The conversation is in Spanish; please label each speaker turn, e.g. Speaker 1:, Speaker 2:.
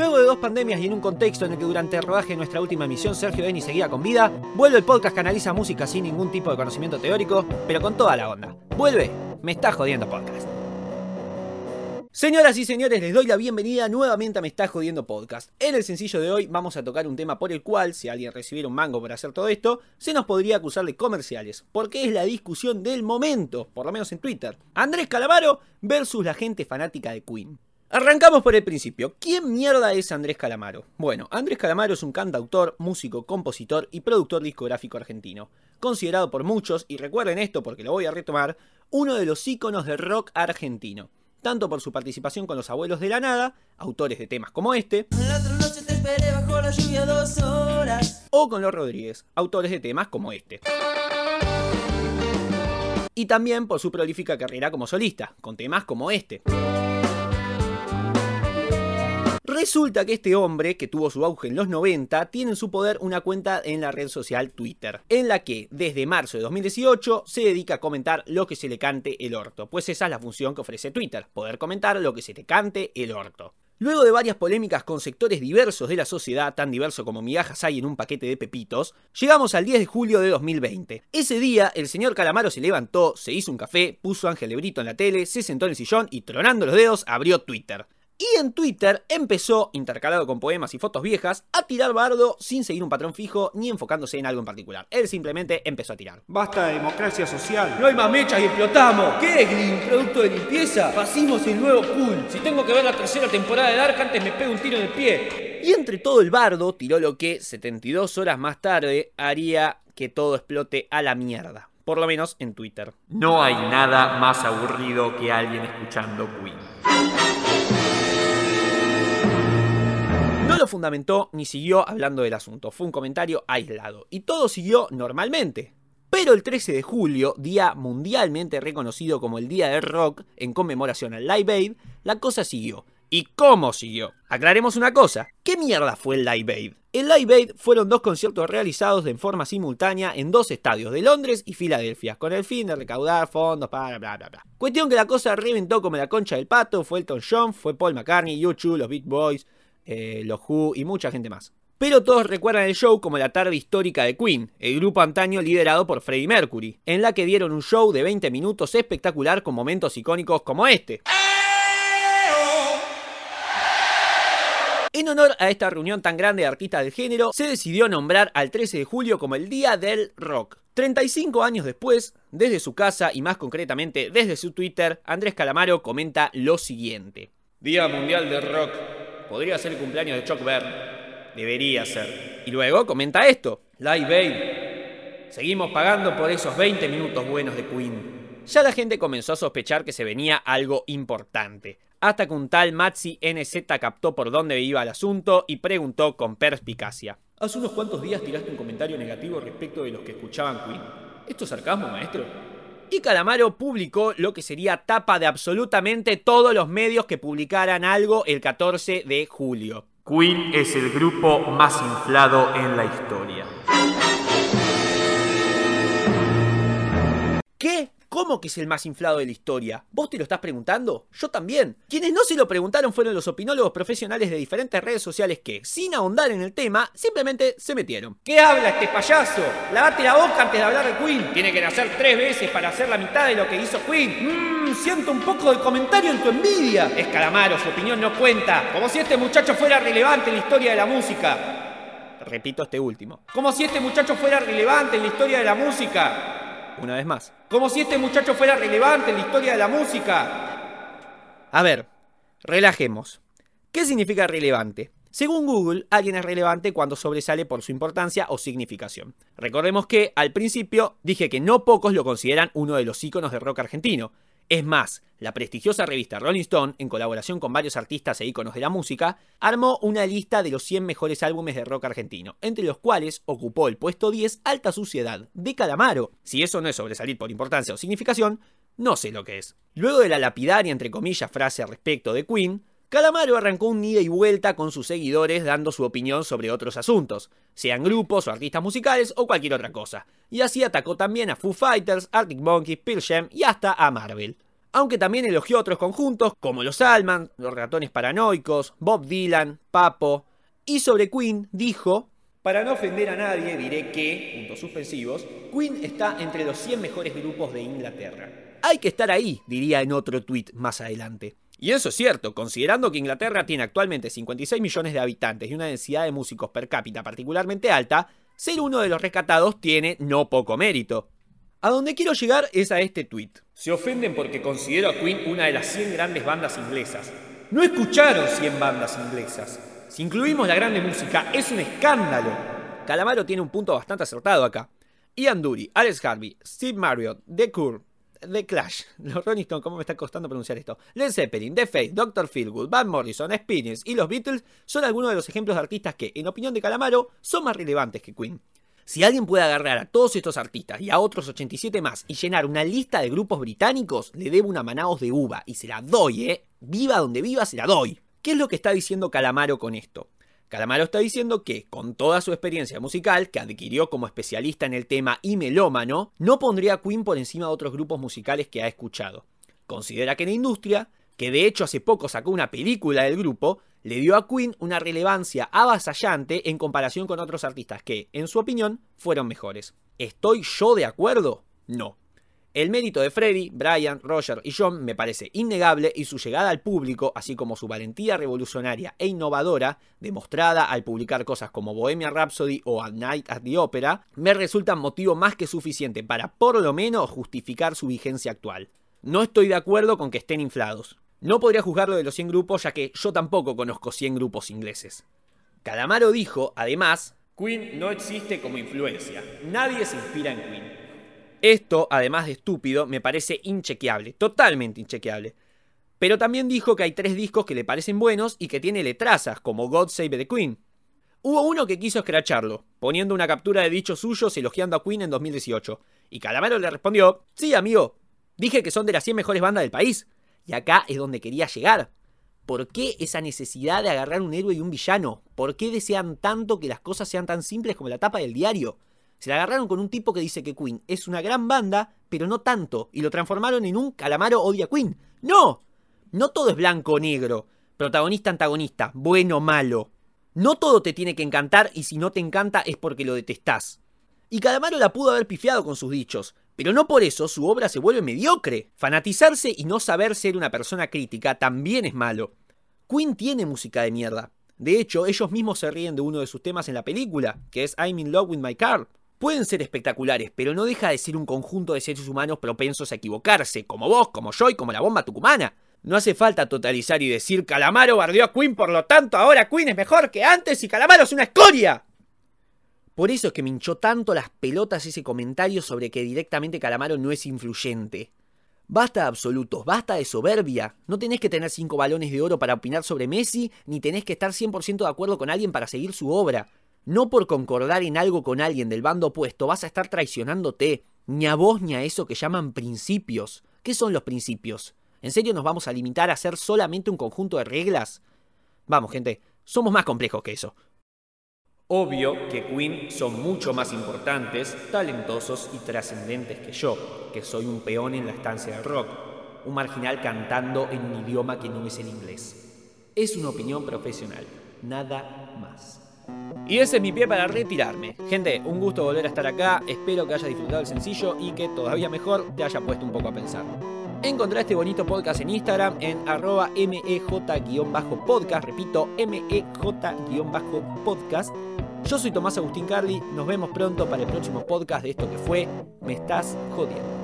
Speaker 1: Luego de dos pandemias y en un contexto en el que durante el rodaje de nuestra última emisión Sergio Denis seguía con vida, vuelve el podcast que analiza música sin ningún tipo de conocimiento teórico, pero con toda la onda. Vuelve, me está jodiendo podcast. Señoras y señores, les doy la bienvenida nuevamente a Me está jodiendo podcast. En el sencillo de hoy vamos a tocar un tema por el cual, si alguien recibiera un mango por hacer todo esto, se nos podría acusar de comerciales, porque es la discusión del momento, por lo menos en Twitter. Andrés Calamaro versus la gente fanática de Queen. Arrancamos por el principio. ¿Quién mierda es Andrés Calamaro? Bueno, Andrés Calamaro es un cantautor, músico, compositor y productor discográfico argentino. Considerado por muchos, y recuerden esto porque lo voy a retomar, uno de los íconos del rock argentino tanto por su participación con los Abuelos de la Nada, autores de temas como este, o con los Rodríguez, autores de temas como este. Y también por su prolífica carrera como solista, con temas como este. Resulta que este hombre, que tuvo su auge en los 90, tiene en su poder una cuenta en la red social Twitter, en la que desde marzo de 2018 se dedica a comentar lo que se le cante el orto, pues esa es la función que ofrece Twitter, poder comentar lo que se te cante el orto. Luego de varias polémicas con sectores diversos de la sociedad, tan diverso como migajas hay en un paquete de pepitos, llegamos al 10 de julio de 2020. Ese día, el señor Calamaro se levantó, se hizo un café, puso Ángel Lebrito en la tele, se sentó en el sillón y tronando los dedos abrió Twitter. Y en Twitter empezó, intercalado con poemas y fotos viejas, a tirar bardo sin seguir un patrón fijo ni enfocándose en algo en particular. Él simplemente empezó a tirar.
Speaker 2: Basta de democracia social.
Speaker 3: No hay más mechas y explotamos. ¿Qué es ¿Producto de limpieza? Fascismo es el nuevo cool. Si tengo que ver la tercera temporada de Dark, antes me pego un tiro en el pie.
Speaker 1: Y entre todo el bardo tiró lo que 72 horas más tarde haría que todo explote a la mierda. Por lo menos en Twitter.
Speaker 4: No hay nada más aburrido que alguien escuchando Queen.
Speaker 1: Fundamentó ni siguió hablando del asunto, fue un comentario aislado y todo siguió normalmente. Pero el 13 de julio, día mundialmente reconocido como el Día del Rock en conmemoración al Live Aid, la cosa siguió. ¿Y cómo siguió? Aclaremos una cosa, ¿qué mierda fue el Live Aid? El Live Aid fueron dos conciertos realizados en forma simultánea en dos estadios de Londres y Filadelfia, con el fin de recaudar fondos para bla bla bla. Cuestión que la cosa reventó como la concha del pato, fue Elton John, fue Paul McCartney, YouTube, los Beat Boys, eh, los Who y mucha gente más. Pero todos recuerdan el show como la tarde histórica de Queen, el grupo antaño liderado por Freddie Mercury, en la que dieron un show de 20 minutos espectacular con momentos icónicos como este. En honor a esta reunión tan grande de artistas del género, se decidió nombrar al 13 de julio como el Día del Rock. 35 años después, desde su casa y más concretamente desde su Twitter, Andrés Calamaro comenta lo siguiente.
Speaker 3: Día Mundial del Rock. Podría ser el cumpleaños de Chuck Berry. Debería ser.
Speaker 1: Y luego comenta esto.
Speaker 3: Live Aid. Seguimos pagando por esos 20 minutos buenos de Queen.
Speaker 1: Ya la gente comenzó a sospechar que se venía algo importante. Hasta que un tal Matzi NZ captó por dónde iba el asunto y preguntó con perspicacia.
Speaker 3: Hace unos cuantos días tiraste un comentario negativo respecto de los que escuchaban Queen. ¿Esto es sarcasmo, maestro?
Speaker 1: Y Calamaro publicó lo que sería tapa de absolutamente todos los medios que publicaran algo el 14 de julio.
Speaker 4: Queen es el grupo más inflado en la historia.
Speaker 1: ¿Qué? ¿Cómo que es el más inflado de la historia? ¿Vos te lo estás preguntando? Yo también. Quienes no se lo preguntaron fueron los opinólogos profesionales de diferentes redes sociales que, sin ahondar en el tema, simplemente se metieron.
Speaker 3: ¿Qué habla este payaso? Lavate la boca antes de hablar de Queen. Tiene que nacer tres veces para hacer la mitad de lo que hizo Queen. Mmm, siento un poco de comentario en tu envidia. Es Calamaro, su opinión no cuenta. Como si este muchacho fuera relevante en la historia de la música.
Speaker 1: Repito este último.
Speaker 3: Como si este muchacho fuera relevante en la historia de la música.
Speaker 1: Una vez más.
Speaker 3: Como si este muchacho fuera relevante en la historia de la música.
Speaker 1: A ver, relajemos. ¿Qué significa relevante? Según Google, alguien es relevante cuando sobresale por su importancia o significación. Recordemos que, al principio, dije que no pocos lo consideran uno de los íconos de rock argentino, es más, la prestigiosa revista Rolling Stone, en colaboración con varios artistas e íconos de la música, armó una lista de los 100 mejores álbumes de rock argentino, entre los cuales ocupó el puesto 10 Alta Suciedad, de Calamaro. Si eso no es sobresalir por importancia o significación, no sé lo que es. Luego de la lapidaria, entre comillas, frase respecto de Queen, Calamaro arrancó un ida y vuelta con sus seguidores dando su opinión sobre otros asuntos, sean grupos o artistas musicales o cualquier otra cosa, y así atacó también a Foo Fighters, Arctic Monkeys, Pearl y hasta a Marvel. Aunque también elogió otros conjuntos como los Alman, los ratones paranoicos, Bob Dylan, Papo. Y sobre Queen dijo,
Speaker 3: para no ofender a nadie diré que, puntos suspensivos, Queen está entre los 100 mejores grupos de Inglaterra.
Speaker 1: Hay que estar ahí, diría en otro tuit más adelante. Y eso es cierto, considerando que Inglaterra tiene actualmente 56 millones de habitantes y una densidad de músicos per cápita particularmente alta, ser uno de los rescatados tiene no poco mérito. A donde quiero llegar es a este tweet.
Speaker 3: Se ofenden porque considero a Queen una de las 100 grandes bandas inglesas. No escucharon 100 bandas inglesas. Si incluimos la grande música, es un escándalo.
Speaker 1: Calamaro tiene un punto bastante acertado acá. Ian Dury, Alex Harvey, Steve Marriott, The Cure, The Clash, los Rolling Stones, ¿cómo me está costando pronunciar esto? Led Zeppelin, The Faith, Dr. Feelgood, Van Morrison, Experience y los Beatles son algunos de los ejemplos de artistas que, en opinión de Calamaro, son más relevantes que Queen. Si alguien puede agarrar a todos estos artistas y a otros 87 más y llenar una lista de grupos británicos, le debo una manaos de uva y se la doy, ¿eh? Viva donde viva, se la doy. ¿Qué es lo que está diciendo Calamaro con esto? Calamaro está diciendo que, con toda su experiencia musical, que adquirió como especialista en el tema y melómano, no pondría a Queen por encima de otros grupos musicales que ha escuchado. Considera que la industria, que de hecho hace poco sacó una película del grupo, le dio a Queen una relevancia avasallante en comparación con otros artistas que, en su opinión, fueron mejores. ¿Estoy yo de acuerdo? No. El mérito de Freddie, Brian, Roger y John me parece innegable y su llegada al público, así como su valentía revolucionaria e innovadora, demostrada al publicar cosas como Bohemia Rhapsody o A Night at the Opera, me resultan motivo más que suficiente para por lo menos justificar su vigencia actual. No estoy de acuerdo con que estén inflados. No podría juzgarlo de los 100 grupos ya que yo tampoco conozco 100 grupos ingleses. Calamaro dijo, además,
Speaker 3: Queen no existe como influencia. Nadie se inspira en Queen.
Speaker 1: Esto, además de estúpido, me parece inchequeable, totalmente inchequeable. Pero también dijo que hay tres discos que le parecen buenos y que tiene letrazas, como God Save the Queen. Hubo uno que quiso escracharlo, poniendo una captura de dichos suyos elogiando a Queen en 2018. Y Calamaro le respondió, sí amigo, dije que son de las 100 mejores bandas del país. Y acá es donde quería llegar. ¿Por qué esa necesidad de agarrar un héroe y un villano? ¿Por qué desean tanto que las cosas sean tan simples como la tapa del diario? Se la agarraron con un tipo que dice que Queen es una gran banda, pero no tanto, y lo transformaron en un calamaro odia Queen. ¡No! No todo es blanco o negro, protagonista antagonista, bueno o malo. No todo te tiene que encantar y si no te encanta es porque lo detestás. Y Calamaro la pudo haber pifiado con sus dichos, pero no por eso su obra se vuelve mediocre. Fanatizarse y no saber ser una persona crítica también es malo. Queen tiene música de mierda. De hecho, ellos mismos se ríen de uno de sus temas en la película, que es I'm in Love with My Car. Pueden ser espectaculares, pero no deja de ser un conjunto de seres humanos propensos a equivocarse, como vos, como yo y como la bomba tucumana. No hace falta totalizar y decir Calamaro bardeó a Queen, por lo tanto ahora Queen es mejor que antes y Calamaro es una escoria. Por eso es que me hinchó tanto las pelotas ese comentario sobre que directamente Calamaro no es influyente. Basta de absolutos, basta de soberbia. No tenés que tener cinco balones de oro para opinar sobre Messi, ni tenés que estar 100% de acuerdo con alguien para seguir su obra. No por concordar en algo con alguien del bando opuesto vas a estar traicionándote, ni a vos ni a eso que llaman principios. ¿Qué son los principios? ¿En serio nos vamos a limitar a hacer solamente un conjunto de reglas? Vamos, gente, somos más complejos que eso.
Speaker 3: Obvio que Queen son mucho más importantes, talentosos y trascendentes que yo, que soy un peón en la estancia del rock, un marginal cantando en un idioma que no es el inglés. Es una opinión profesional, nada más.
Speaker 1: Y ese es mi pie para retirarme. Gente, un gusto volver a estar acá, espero que hayas disfrutado el sencillo y que todavía mejor te haya puesto un poco a pensar. Encontrá este bonito podcast en Instagram en arroba mej-podcast, repito, mej-podcast. Yo soy Tomás Agustín Carli, nos vemos pronto para el próximo podcast de esto que fue Me estás jodiendo.